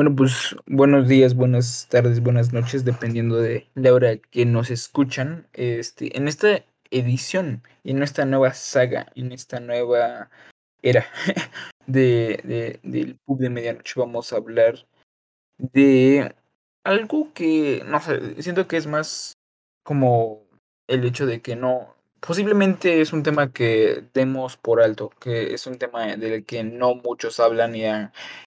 Bueno, pues buenos días, buenas tardes, buenas noches, dependiendo de la hora que nos escuchan. Este, en esta edición, en esta nueva saga, en esta nueva era de, de- del pub de medianoche, vamos a hablar de algo que, no sé, siento que es más como el hecho de que no, posiblemente es un tema que demos por alto, que es un tema del que no muchos hablan y,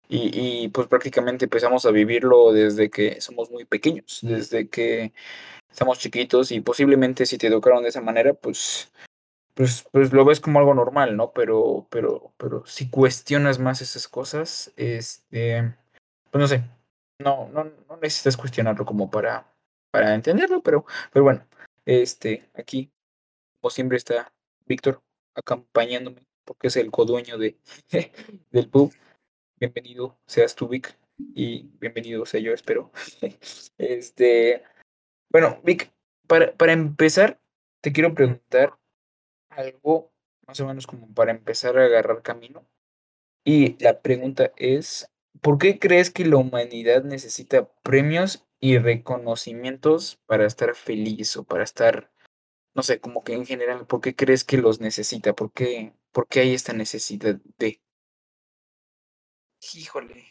y, pues prácticamente empezamos a vivirlo desde que somos muy pequeños, desde que estamos chiquitos y posiblemente si te educaron de esa manera, pues, pues, pues lo ves como algo normal, ¿no? Pero, pero, pero si cuestionas más esas cosas, este, pues no sé, no, no, no necesitas cuestionarlo como para, para entenderlo, pero, pero bueno, este, aquí, como siempre, está Víctor acompañándome, porque es el codueño de, del pub. Bienvenido seas tú, Vic, y bienvenido sea yo, espero. Este, bueno, Vic, para, para empezar, te quiero preguntar algo más o menos como para empezar a agarrar camino. Y la pregunta es, ¿por qué crees que la humanidad necesita premios y reconocimientos para estar feliz o para estar, no sé, como que en general, ¿por qué crees que los necesita? ¿Por qué, por qué hay esta necesidad de? Híjole,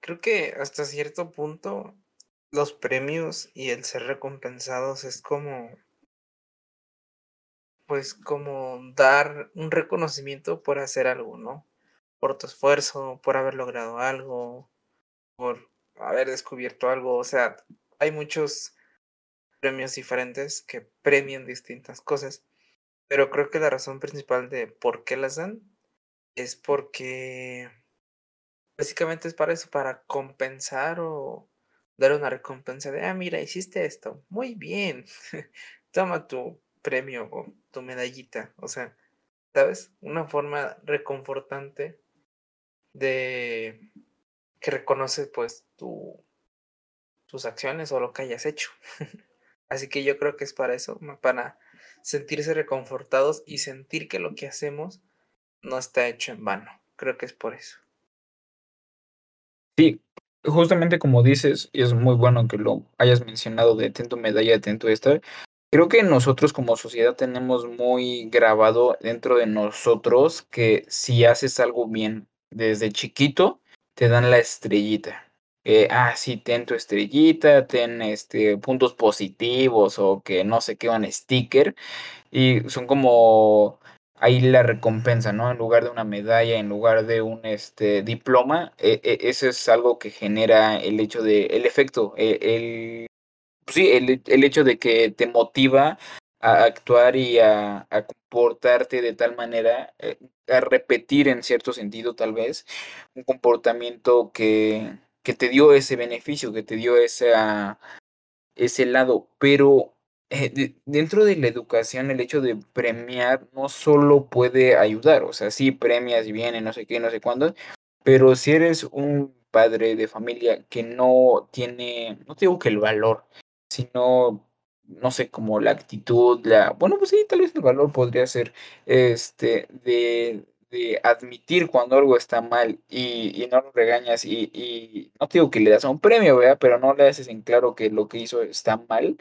creo que hasta cierto punto los premios y el ser recompensados es como, pues como dar un reconocimiento por hacer algo, ¿no? Por tu esfuerzo, por haber logrado algo, por haber descubierto algo. O sea, hay muchos premios diferentes que premian distintas cosas, pero creo que la razón principal de por qué las dan es porque básicamente es para eso, para compensar o dar una recompensa de, ah, mira, hiciste esto, muy bien, toma tu premio o tu medallita, o sea, ¿sabes? Una forma reconfortante de que reconoce pues tu, tus acciones o lo que hayas hecho. Así que yo creo que es para eso, para sentirse reconfortados y sentir que lo que hacemos no está hecho en vano. Creo que es por eso. Sí, justamente como dices, y es muy bueno que lo hayas mencionado de ten tu medalla, ten tu esta. Creo que nosotros como sociedad tenemos muy grabado dentro de nosotros que si haces algo bien desde chiquito, te dan la estrellita. Eh, ah, sí, ten tu estrellita, ten este puntos positivos o que no sé qué, un sticker. Y son como ahí la recompensa, ¿no? En lugar de una medalla, en lugar de un este diploma, e- e- eso es algo que genera el hecho de, el efecto, e- el, pues sí, el, el hecho de que te motiva a actuar y a, comportarte de tal manera, eh, a repetir en cierto sentido tal vez, un comportamiento que, que te dio ese beneficio, que te dio esa ese lado, pero eh, de- dentro de la educación el hecho de premiar no solo puede ayudar, o sea, sí premias y viene, no sé qué, no sé cuándo, pero si eres un padre de familia que no tiene, no te digo que el valor, sino, no sé, como la actitud, la, bueno, pues sí, tal vez el valor podría ser, este, de, admitir cuando algo está mal y, no lo regañas y, no te digo que le das un premio, ¿verdad? Pero no le haces en claro que lo que hizo está mal.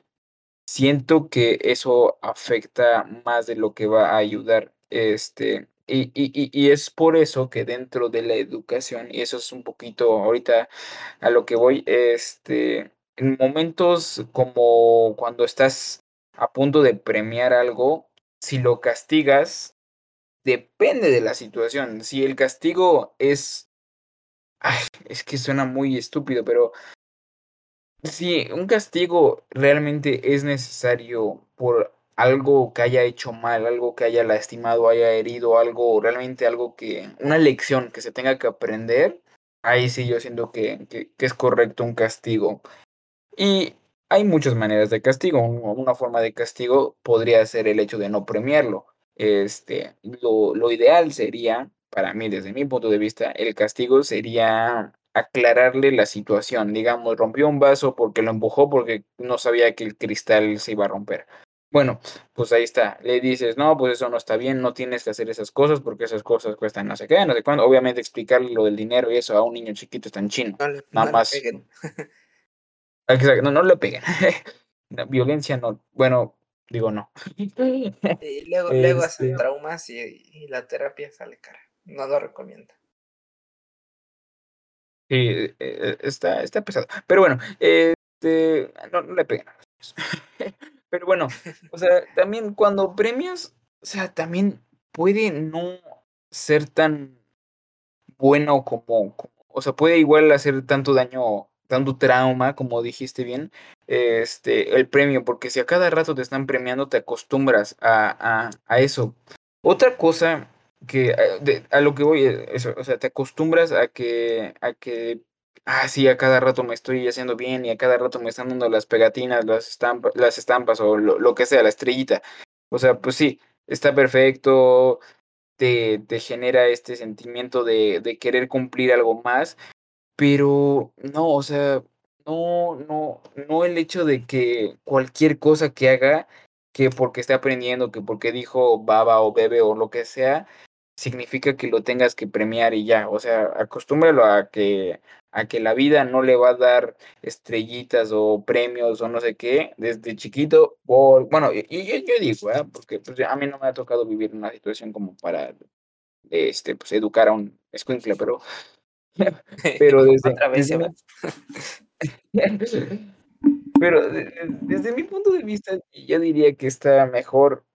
Siento que eso afecta más de lo que va a ayudar. Este, y y es por eso que dentro de la educación, y eso es un poquito ahorita a lo que voy, este, en momentos como cuando estás a punto de premiar algo, si lo castigas, depende de la situación. Si el castigo es, ay, es que suena muy estúpido, pero si un castigo realmente es necesario por algo que haya hecho mal, algo que haya lastimado, haya herido, algo, realmente algo que, una lección que se tenga que aprender, ahí sí yo siento que, que, es correcto un castigo. Y hay muchas maneras de castigo. Un- Una forma de castigo podría ser el hecho de no premiarlo. Este, lo, lo ideal sería, para mí, desde mi punto de vista, el castigo sería aclararle la situación. Digamos, rompió un vaso porque lo empujó porque no sabía que el cristal se iba a romper. Bueno, pues ahí está, le dices: "No, pues eso no está bien, no tienes que hacer esas cosas, porque esas cosas cuestan no sé qué, no sé cuándo". Obviamente, explicarle lo del dinero y eso a un niño chiquito está en chino, No le nada no le más peguen. Exacto, no, no le peguen. La violencia no, bueno, digo, no. Y luego luego hacen Este traumas y y la terapia sale cara, no lo recomiendo. Sí, e e está está pesado. Pero bueno, este, no no le peguen a los niños. Pero bueno, o sea, también cuando premias, o sea, también puede no ser tan bueno como como, o sea, puede igual hacer tanto daño, tanto trauma, como dijiste bien, este, el premio, porque si a cada rato te están premiando, te acostumbras a a a eso. Otra cosa que, eh, a lo que voy, eh, eso, o sea, te acostumbras a que a que, ah, sí, a cada rato me estoy haciendo bien y a cada rato me están dando las pegatinas, las estampa las estampas o lo lo que sea, la estrellita. O sea, pues sí, está perfecto, te te genera este sentimiento de de querer cumplir algo más, pero no, o sea, no no no el hecho de que cualquier cosa que haga, que porque esté aprendiendo, que porque dijo baba o bebe o lo que sea, significa que lo tengas que premiar y ya. O sea, acostúmbralo a que a que la vida no le va a dar estrellitas o premios o no sé qué desde chiquito, por bueno, y y yo digo, ¿verdad? Porque, pues, a mí no me ha tocado vivir una situación como para, este, pues, educar a un escuincle, pero pero desde Otra vez desde mi pero desde mi punto de vista, yo diría que está mejor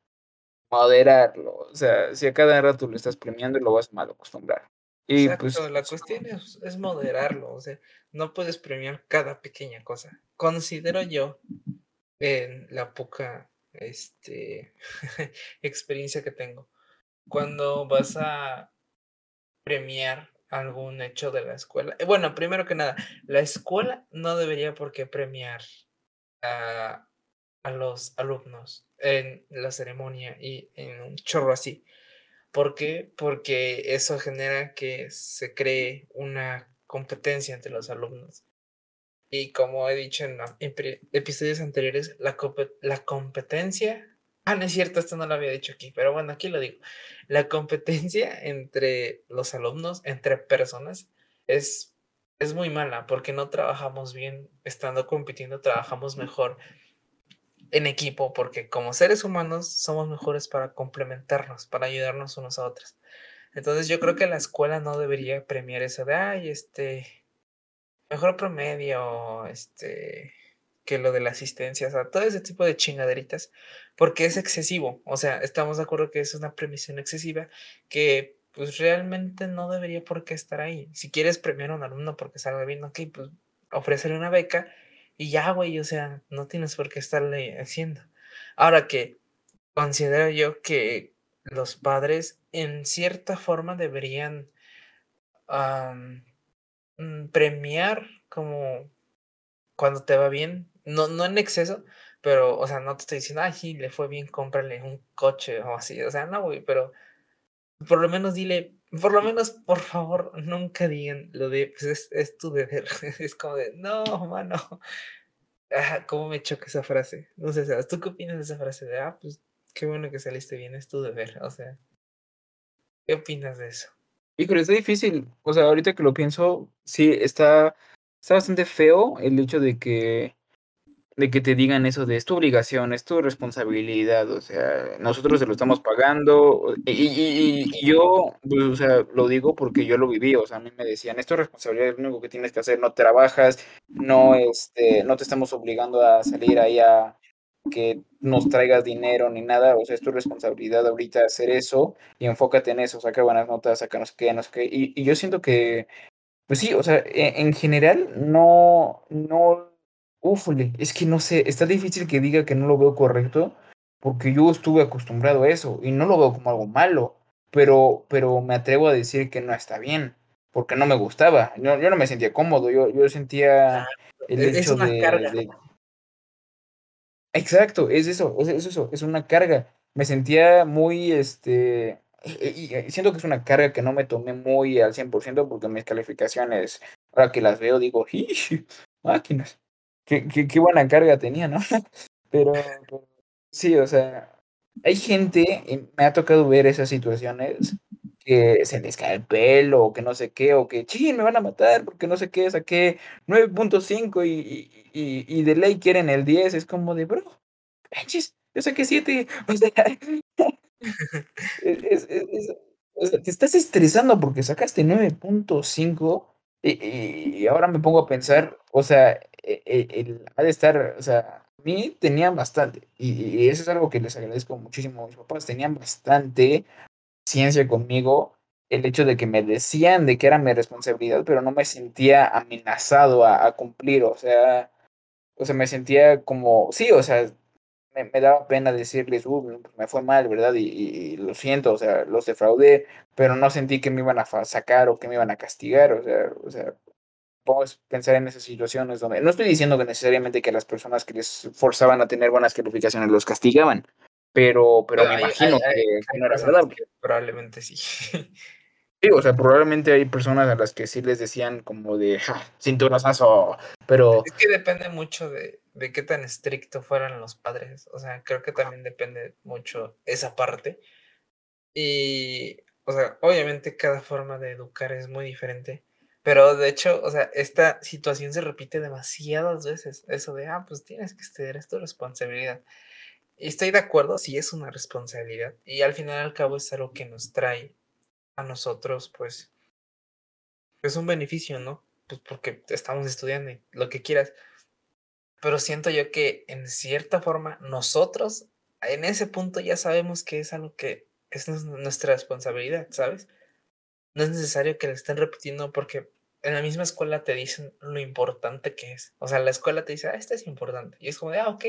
moderarlo, o sea, si a cada rato lo estás premiando, lo vas a malacostumbrar. Y, pues Exacto, la cuestión es es moderarlo, o sea, no puedes premiar cada pequeña cosa. Considero yo, en la poca, este, experiencia que tengo, cuando vas a premiar algún hecho de la escuela bueno, primero que nada, la escuela no debería por qué premiar a a los alumnos en la ceremonia y en un chorro así, ¿por qué? Porque eso genera que se cree una competencia entre los alumnos. Y como he dicho en en episodios anteriores, la la competencia ah, no es cierto, esto no lo había dicho aquí, pero bueno, aquí lo digo. La competencia entre los alumnos, entre personas, es es muy mala, porque no trabajamos bien estando compitiendo, trabajamos mejor en equipo, porque como seres humanos somos mejores para complementarnos, para ayudarnos unos a otros. Entonces, yo creo que la escuela no debería premiar eso de: "Ay, este, mejor promedio", este, que lo de la asistencia, o sea, todo ese tipo de chingaderitas, porque es excesivo. O sea, estamos de acuerdo que es una premiación excesiva que, pues, realmente no debería por qué estar ahí. Si quieres premiar a un alumno porque salga bien, okey, pues, ofrécele una beca y ya, güey, o sea, no tienes por qué estarle haciendo. Ahora que considero yo que los padres, en cierta forma, deberían, mm, premiar como cuando te va bien, no no en exceso, pero, o sea, no te estoy diciendo: "Ay, sí, le fue bien, cómprale un coche", o así, o sea, no, güey, pero por lo menos dile por lo menos, por favor, nunca digan lo de: "Pues, es es tu deber". Es como de: "No, mano". Ajá, cómo me choca esa frase. No sé, Sebas, ¿tú qué opinas de esa frase de: "Ah, pues, qué bueno que saliste bien, es tu deber"? O sea ¿qué opinas de eso? Híjole, está difícil. O sea, ahorita que lo pienso, sí, está está bastante feo el hecho de que de que te digan eso de: "Es tu obligación, es tu responsabilidad", o sea, nosotros se lo estamos pagando, y y yo, pues, o sea, lo digo porque yo lo viví, o sea, a mí me decían: "Es tu responsabilidad, es lo único que tienes que hacer, no trabajas, no, este, no te estamos obligando a salir ahí a que nos traigas dinero ni nada, o sea, es tu responsabilidad ahorita hacer eso y enfócate en eso, saca buenas notas, saca no sé qué, no sé qué". Y y yo siento que, pues sí, o sea, e en general no no újole, es que no sé, está difícil que diga que no lo veo correcto, porque yo estuve acostumbrado a eso y no lo veo como algo malo, pero pero me atrevo a decir que no está bien, porque no me gustaba. Yo yo no me sentía cómodo, yo yo sentía el e es hecho una de carga. de Exacto, es eso, es es eso, es una carga. Me sentía muy, este, y y siento que es una carga que no me tomé muy al 100% porque mis calificaciones, ahora que las veo, digo: "Ish, máquinas, qué qué qué buena carga tenía", ¿no? Pero Sí, o sea, hay gente, y me ha tocado ver esas situaciones, que se les cae el pelo, o que no sé qué, o que, chin, me van a matar porque no sé qué, saqué 9.5 y, y, y, de ley quieren el 10, es como de, bro, manches, yo saqué 7, o sea, es, es, es, o sea, te estás estresando porque sacaste 9.5 y, y ahora me pongo a pensar, o sea, e, e, el, ha de estar, o sea, a mí tenían bastante, y, y eso es algo que les agradezco muchísimo a mis papás, tenían bastante ciencia conmigo, el hecho de que me decían de que era mi responsabilidad, pero no me sentía amenazado a, cumplir, o sea, o sea, me sentía como, sí, o sea, me, me daba pena decirles, uh, me fue mal, ¿verdad? Y, y, lo siento, o sea, los defraudé, pero no sentí que me iban a sacar o que me iban a castigar, o sea, o sea, a pensar en esas situaciones donde, no estoy diciendo que necesariamente que las personas que les forzaban a tener buenas calificaciones los castigaban, pero, pero me Hay, imagino hay, hay, que, no era verdad. probablemente sí. Sí, o sea, probablemente hay personas a las que sí les decían como de ja, cinturonazo, pero... Es que depende mucho de, de qué tan estricto fueran los padres. O sea, creo que también depende mucho esa parte. Y, o sea, obviamente cada forma de educar es muy diferente. Pero de hecho, o sea, esta situación se repite demasiadas veces. Eso de, ah, pues tienes que estudiar, es tu responsabilidad. Y estoy de acuerdo, sí es una responsabilidad. Y al final al cabo es algo que nos trae a nosotros, pues, es un beneficio, ¿no? Pues porque estamos estudiando y lo que quieras. Pero siento yo que en cierta forma nosotros en ese punto ya sabemos que es algo que es nuestra responsabilidad, ¿sabes? No es necesario que le estén repitiendo porque en la misma escuela te dicen lo importante que es. O sea, la escuela te dice, ah, esto es importante. Y es como de, ah, ok,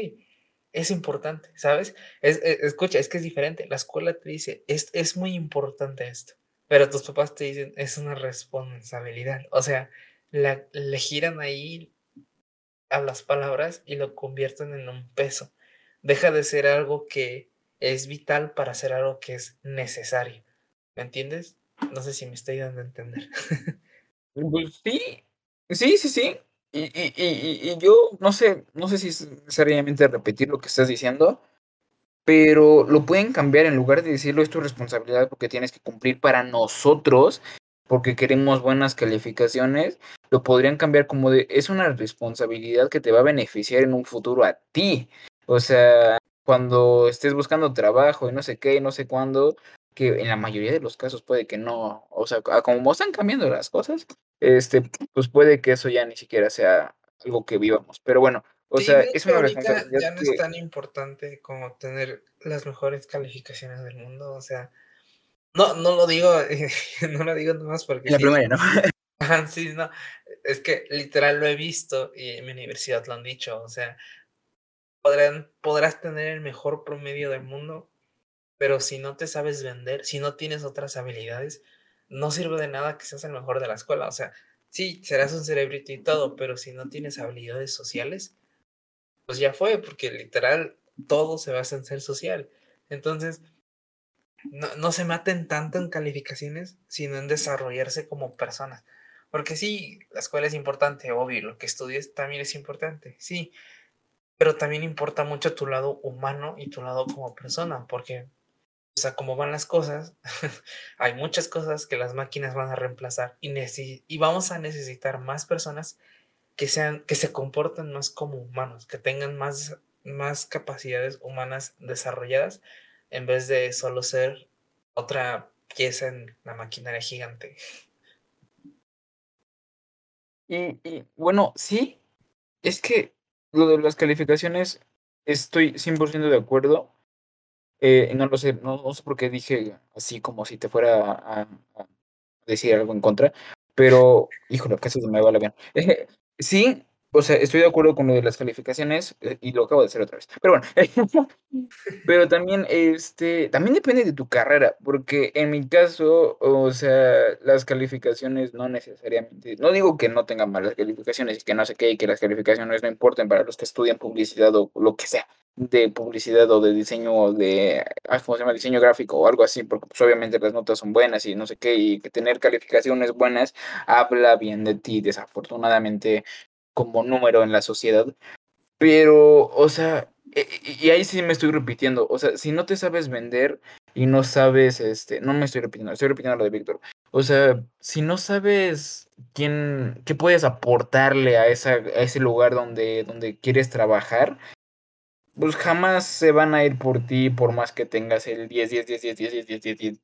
es importante, ¿sabes? Es, es, escucha, es que es diferente. La escuela te dice, es, es muy importante esto. Pero tus papás te dicen, es una responsabilidad. O sea, la, le giran ahí a las palabras y lo convierten en un peso. Deja de ser algo que es vital para hacer algo que es necesario. ¿Me entiendes? No sé si me estoy dando a entender. Pues sí, sí, sí, sí. Y, y, y, y yo no sé, no sé si es necesariamente repetir lo que estás diciendo, pero lo pueden cambiar en lugar de decirlo es tu responsabilidad porque tienes que cumplir para nosotros, porque queremos buenas calificaciones, lo podrían cambiar como de es una responsabilidad que te va a beneficiar en un futuro a ti. O sea, cuando estés buscando trabajo y no sé qué, y no sé cuándo, que en la mayoría de los casos puede que no, o sea, como están cambiando las cosas, este, pues puede que eso ya ni siquiera sea algo que vivamos. Pero bueno, o Sí, sea, es una responsabilidad ya no es tan importante como tener las mejores calificaciones del mundo, o sea, no, no lo digo, no lo digo nomás porque la sí. primaria, ¿no? Sí, no, es que literal lo he visto y en mi universidad lo han dicho, o sea, podrán, podrás tener el mejor promedio del mundo, pero si no te sabes vender, si no tienes otras habilidades, no sirve de nada que seas el mejor de la escuela, o sea, sí, serás un cerebrito y todo, pero si no tienes habilidades sociales, pues ya fue, porque literal todo se basa en ser social. Entonces, no, no se maten tanto en calificaciones, sino en desarrollarse como personas. Porque sí, la escuela es importante, obvio, lo que estudies también es importante, sí, pero también importa mucho tu lado humano y tu lado como persona, porque, o sea, como van las cosas, hay muchas cosas que las máquinas van a reemplazar y, y vamos a necesitar más personas que, sean, que se comporten más como humanos, que tengan más, más capacidades humanas desarrolladas en vez de solo ser otra pieza en la maquinaria gigante. Y, y bueno, sí, es que lo de las calificaciones estoy 100% de acuerdo. Eh, no lo sé, no, sé por qué dije así como si te fuera a, a decir algo en contra, pero híjole, casi se me va la bien. sí, o sea, estoy de acuerdo con lo de las calificaciones eh, y lo acabo de hacer otra vez. Pero bueno, pero también, este, también depende de tu carrera, porque en mi caso, o sea, las calificaciones no necesariamente, no digo que no tengan malas calificaciones y que no sé qué, y que las calificaciones no importen para los que estudian publicidad o lo que sea, de publicidad o de diseño o de, ¿cómo se llama? Diseño gráfico o algo así, porque pues obviamente las notas son buenas y no sé qué, y que tener calificaciones buenas habla bien de ti, desafortunadamente como número en la sociedad. Pero, o sea, E y ahí sí me estoy repitiendo, o sea, si no te sabes vender y no sabes, este, no me estoy repitiendo, estoy repitiendo lo de Víctor. O sea, si no sabes quién qué puedes aportarle a esa a ese lugar donde donde quieres trabajar, pues jamás se van a ir por ti, por más que tengas el 10, 10, 10, 10, 10, 10, 10, 10, 10.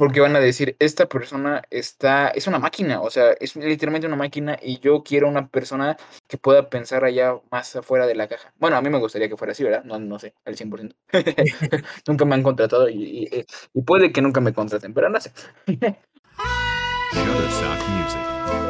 Porque van a decir: "Esta persona está es una máquina", o sea, es literalmente una máquina, y yo quiero una persona que pueda pensar allá más afuera de la caja. Bueno, a mí me gustaría que fuera así, ¿verdad? No no sé, al 100%. Nunca me han contratado eh, y puede que nunca me contraten, pero no sé. Shutterstock Music.